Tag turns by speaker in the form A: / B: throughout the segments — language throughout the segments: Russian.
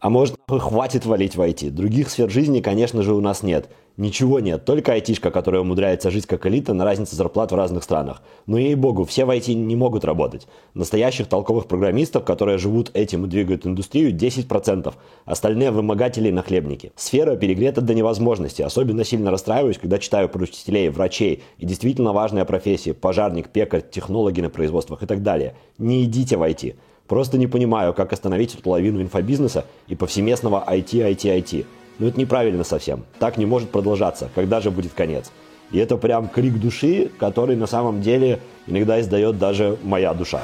A: А может, хватит валить в IT? Других сфер жизни, конечно же, у нас нет. Ничего нет, только айтишка, которая умудряется жить как элита на разнице зарплат в разных странах. Но ей-богу, все в IT не могут работать. Настоящих толковых программистов, которые живут этим и двигают индустрию, 10%. Остальные вымогатели и нахлебники. Сфера перегрета до невозможности. Особенно сильно расстраиваюсь, когда читаю про учителей, врачей и действительно важные профессии. Пожарник, пекарь, технологи на производствах и так далее. Не идите в IT. Просто не понимаю, как остановить эту лавину инфобизнеса и повсеместного IT, IT, IT. Но это неправильно совсем. Так не может продолжаться. Когда же будет конец? И это прям крик души, который на самом деле иногда издает даже моя душа.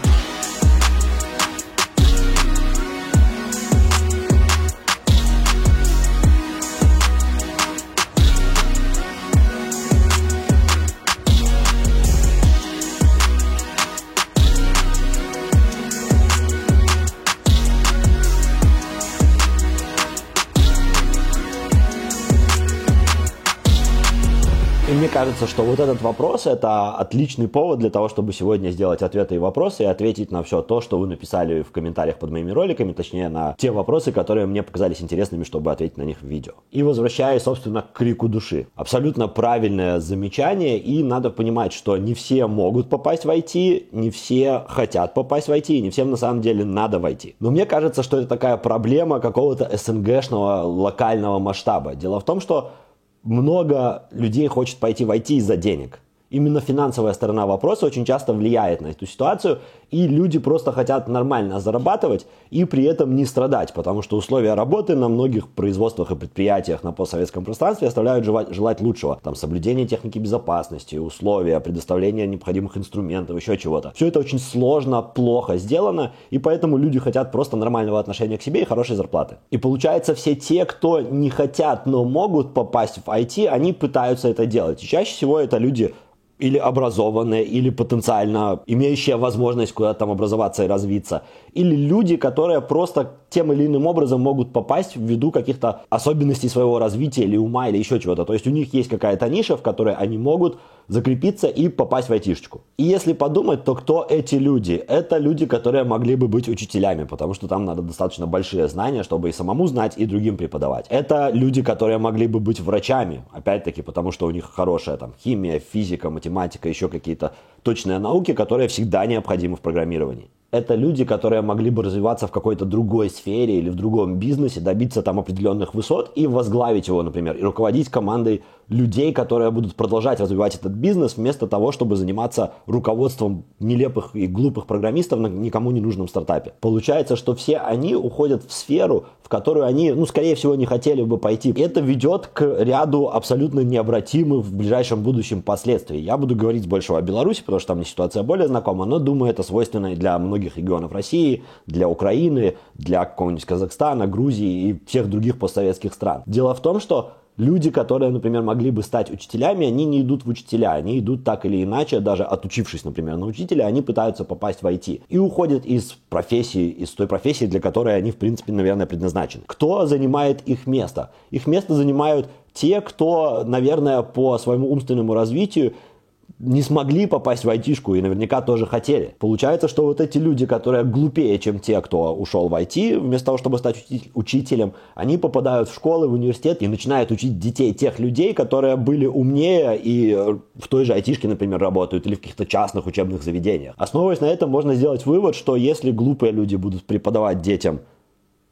A: Кажется, что вот этот вопрос – это отличный повод для того, чтобы сегодня сделать ответы и вопросы и ответить на все то, что вы написали в комментариях под моими роликами, точнее, на те вопросы, которые мне показались интересными, чтобы ответить на них в видео. И возвращаясь, собственно, к крику души. Абсолютно правильное замечание, и надо понимать, что не все могут попасть в IT, не все хотят попасть в IT, и не всем на самом деле надо войти. Но мне кажется, что это такая проблема какого-то СНГшного локального масштаба. Дело в том, что много людей хочет пойти в IT из-за денег. Именно финансовая сторона вопроса очень часто влияет на эту ситуацию, и люди просто хотят нормально зарабатывать и при этом не страдать, потому что условия работы на многих производствах и предприятиях на постсоветском пространстве оставляют желать, лучшего. Там соблюдение техники безопасности, условия, предоставление необходимых инструментов, еще чего-то. Все это очень сложно, плохо сделано, и поэтому люди хотят просто нормального отношения к себе и хорошей зарплаты. И получается, все те, кто не хотят, но могут попасть в IT, они пытаются это делать. И чаще всего это люди или образованные, или потенциально имеющие возможность куда-то там образоваться и развиться, или люди, которые просто тем или иным образом могут попасть ввиду каких-то особенностей своего развития или ума, или еще чего-то. То есть у них есть какая-то ниша, в которой они могут закрепиться и попасть в айтишечку. И если подумать, то кто эти люди? Это люди, которые могли бы быть учителями, потому что там надо достаточно большие знания, чтобы и самому знать, и другим преподавать. Это люди, которые могли бы быть врачами, опять-таки, потому что у них хорошая там химия, физика, математика, еще какие-то точные науки, которые всегда необходимы в программировании это люди, которые могли бы развиваться в какой-то другой сфере или в другом бизнесе, добиться там определенных высот и возглавить его, например, и руководить командой людей, которые будут продолжать развивать этот бизнес, вместо того, чтобы заниматься руководством нелепых и глупых программистов на никому не нужном стартапе. Получается, что все они уходят в сферу, в которую они, ну, скорее всего, не хотели бы пойти. Это ведет к ряду абсолютно необратимых в ближайшем будущем последствий. Я буду говорить больше о Беларуси, потому что там ситуация более знакома, но думаю, это свойственно и для многих регионов России, для Украины, для какого-нибудь Казахстана, Грузии и всех других постсоветских стран. Дело в том, что люди, которые, например, могли бы стать учителями, они не идут в учителя, они идут так или иначе, даже отучившись, например, на учителя, они пытаются попасть в IT и уходят из профессии, из той профессии, для которой они, в принципе, наверное, предназначены. Кто занимает их место? Их место занимают те, кто, наверное, по своему умственному развитию не смогли попасть в айтишку и наверняка тоже хотели. Получается, что вот эти люди, которые глупее, чем те, кто ушел в IT, вместо того, чтобы стать учителем, они попадают в школы, в университет и начинают учить детей тех людей, которые были умнее и в той же айтишке, например, работают или в каких-то частных учебных заведениях. Основываясь на этом, можно сделать вывод, что если глупые люди будут преподавать детям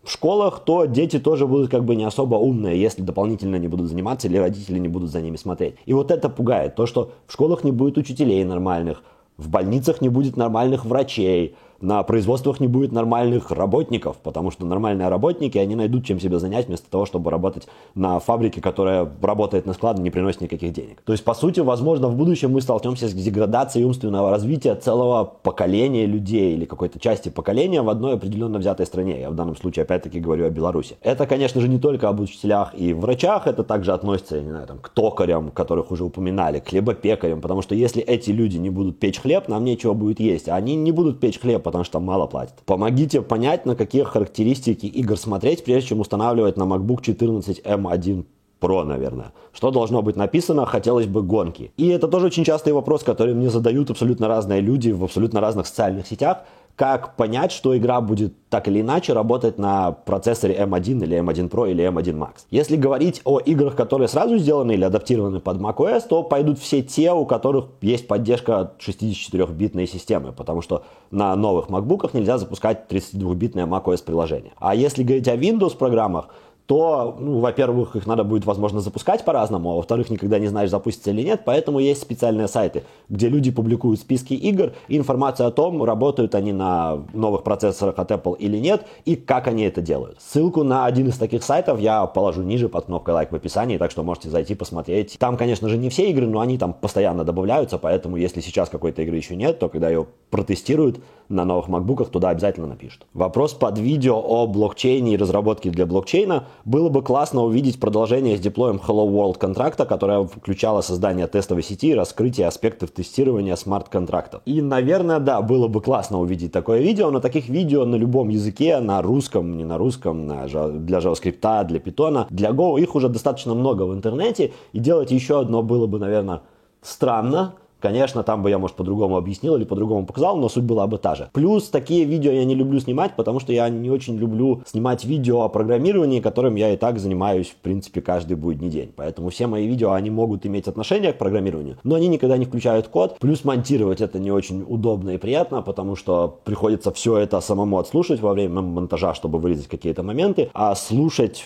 A: в школах, то дети тоже будут как бы не особо умные, если дополнительно не будут заниматься или родители не будут за ними смотреть. И вот это пугает, то, что в школах не будет учителей нормальных, в больницах не будет нормальных врачей, на производствах не будет нормальных работников, потому что нормальные работники, они найдут чем себя занять вместо того, чтобы работать на фабрике, которая работает на складе, не приносит никаких денег. То есть, по сути, возможно, в будущем мы столкнемся с деградацией умственного развития целого поколения людей или какой-то части поколения в одной определенно взятой стране. Я в данном случае, опять-таки, говорю о Беларуси. Это, конечно же, не только об учителях и врачах, это также относится, я не знаю, там, к токарям, которых уже упоминали, к хлебопекарям, потому что если эти люди не будут печь хлеб, нам нечего будет есть, а они не будут печь хлеб, потому что мало платят. Помогите понять, на какие характеристики игр смотреть, прежде чем устанавливать на MacBook 14 M1 Pro, наверное. Что должно быть написано, хотелось бы гонки. И это тоже очень частый вопрос, который мне задают абсолютно разные люди в абсолютно разных социальных сетях. Как понять, что игра будет так или иначе работать на процессоре M1 или M1 Pro или M1 Max. Если говорить о играх, которые сразу сделаны или адаптированы под macOS, то пойдут все те, у которых есть поддержка 64-битной системы, потому что на новых MacBook'ах нельзя запускать 32-битное macOS приложение. А если говорить о Windows программах, то, ну, во-первых, их надо будет, возможно, запускать по-разному, а во-вторых, никогда не знаешь, запустится или нет, поэтому есть специальные сайты, где люди публикуют списки игр и информацию о том, работают они на новых процессорах от Apple или нет, и как они это делают. Ссылку на один из таких сайтов я положу ниже под кнопкой лайк в описании, так что можете зайти посмотреть. Там, конечно же, не все игры, но они там постоянно добавляются, поэтому если сейчас какой-то игры еще нет, то когда ее протестируют на новых макбуках, туда обязательно напишут. Вопрос под видео о блокчейне и разработке для блокчейна было бы классно увидеть продолжение с диплоем Hello World контракта, которое включало создание тестовой сети и раскрытие аспектов тестирования смарт-контрактов. И, наверное, да, было бы классно увидеть такое видео, но таких видео на любом языке, на русском, не на русском, на, для JavaScript, для Python, для Go, их уже достаточно много в интернете, и делать еще одно было бы, наверное, странно, Конечно, там бы я, может, по-другому объяснил или по-другому показал, но суть была бы та же. Плюс такие видео я не люблю снимать, потому что я не очень люблю снимать видео о программировании, которым я и так занимаюсь, в принципе, каждый будний день. Поэтому все мои видео, они могут иметь отношение к программированию, но они никогда не включают код. Плюс монтировать это не очень удобно и приятно, потому что приходится все это самому отслушать во время монтажа, чтобы вырезать какие-то моменты, а слушать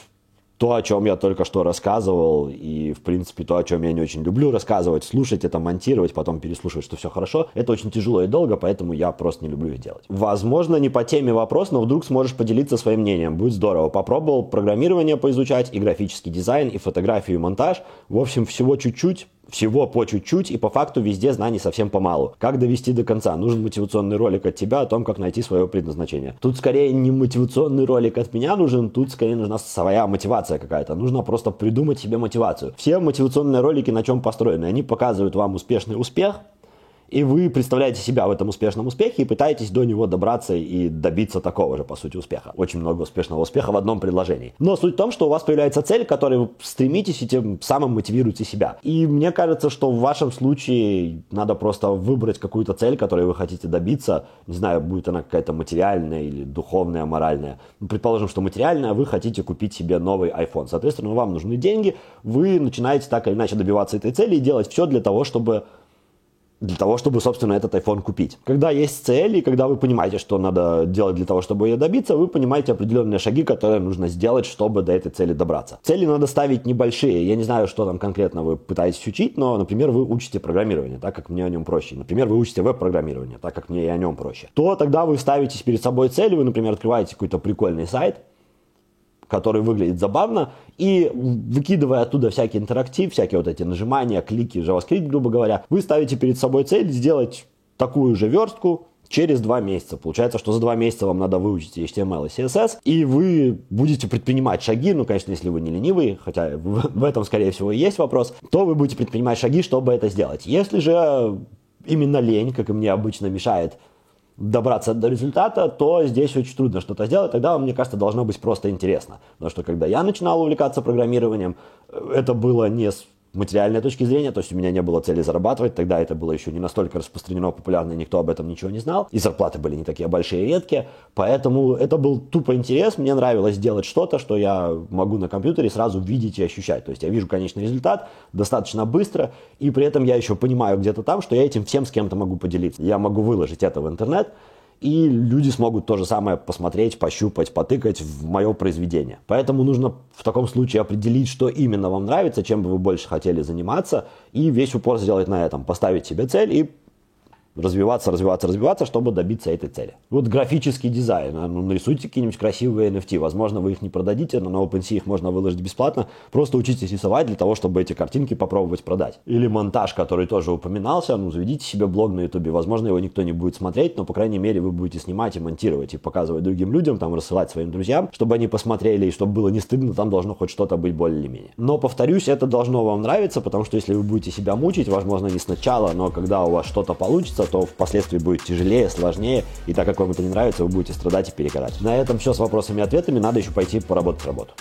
A: то, о чем я только что рассказывал, и, в принципе, то, о чем я не очень люблю рассказывать, слушать это, монтировать, потом переслушивать, что все хорошо, это очень тяжело и долго, поэтому я просто не люблю их делать. Возможно, не по теме вопрос, но вдруг сможешь поделиться своим мнением. Будет здорово. Попробовал программирование поизучать, и графический дизайн, и фотографию, и монтаж. В общем, всего чуть-чуть, всего по чуть-чуть, и по факту везде знаний совсем помалу. Как довести до конца? Нужен мотивационный ролик от тебя о том, как найти свое предназначение. Тут скорее не мотивационный ролик от меня нужен, тут скорее нужна своя мотивация какая-то. Нужно просто придумать себе мотивацию. Все мотивационные ролики на чем построены? Они показывают вам успешный успех, и вы представляете себя в этом успешном успехе и пытаетесь до него добраться и добиться такого же, по сути, успеха. Очень много успешного успеха в одном предложении. Но суть в том, что у вас появляется цель, к которой вы стремитесь и тем самым мотивируете себя. И мне кажется, что в вашем случае надо просто выбрать какую-то цель, которой вы хотите добиться. Не знаю, будет она какая-то материальная или духовная, моральная. Ну, предположим, что материальная, вы хотите купить себе новый iPhone. Соответственно, вам нужны деньги, вы начинаете так или иначе добиваться этой цели и делать все для того, чтобы для того, чтобы, собственно, этот iPhone купить. Когда есть цель, и когда вы понимаете, что надо делать для того, чтобы ее добиться, вы понимаете определенные шаги, которые нужно сделать, чтобы до этой цели добраться. Цели надо ставить небольшие. Я не знаю, что там конкретно вы пытаетесь учить, но, например, вы учите программирование, так как мне о нем проще. Например, вы учите веб-программирование, так как мне и о нем проще. То тогда вы ставите перед собой цель, вы, например, открываете какой-то прикольный сайт, который выглядит забавно, и выкидывая оттуда всякий интерактив, всякие вот эти нажимания, клики, JavaScript, грубо говоря, вы ставите перед собой цель сделать такую же верстку, через два месяца. Получается, что за два месяца вам надо выучить HTML и CSS, и вы будете предпринимать шаги, ну, конечно, если вы не ленивый, хотя в этом, скорее всего, и есть вопрос, то вы будете предпринимать шаги, чтобы это сделать. Если же именно лень, как и мне обычно мешает добраться до результата, то здесь очень трудно что-то сделать. Тогда, мне кажется, должно быть просто интересно. Потому что когда я начинал увлекаться программированием, это было не материальной точки зрения, то есть у меня не было цели зарабатывать, тогда это было еще не настолько распространено, популярно, никто об этом ничего не знал, и зарплаты были не такие большие и редкие, поэтому это был тупо интерес, мне нравилось делать что-то, что я могу на компьютере сразу видеть и ощущать, то есть я вижу конечный результат достаточно быстро, и при этом я еще понимаю где-то там, что я этим всем с кем-то могу поделиться, я могу выложить это в интернет, и люди смогут то же самое посмотреть, пощупать, потыкать в мое произведение. Поэтому нужно в таком случае определить, что именно вам нравится, чем бы вы больше хотели заниматься, и весь упор сделать на этом, поставить себе цель и развиваться, развиваться, развиваться, чтобы добиться этой цели. Вот графический дизайн. А, ну, нарисуйте какие-нибудь красивые NFT. Возможно, вы их не продадите, но на OpenSea их можно выложить бесплатно. Просто учитесь рисовать для того, чтобы эти картинки попробовать продать. Или монтаж, который тоже упоминался. Ну, заведите себе блог на YouTube. Возможно, его никто не будет смотреть, но, по крайней мере, вы будете снимать и монтировать, и показывать другим людям, там, рассылать своим друзьям, чтобы они посмотрели, и чтобы было не стыдно, там должно хоть что-то быть более или менее. Но, повторюсь, это должно вам нравиться, потому что если вы будете себя мучить, возможно, не сначала, но когда у вас что-то получится, то впоследствии будет тяжелее, сложнее, и так как вам это не нравится, вы будете страдать и перегорать. На этом все с вопросами и ответами, надо еще пойти поработать работу.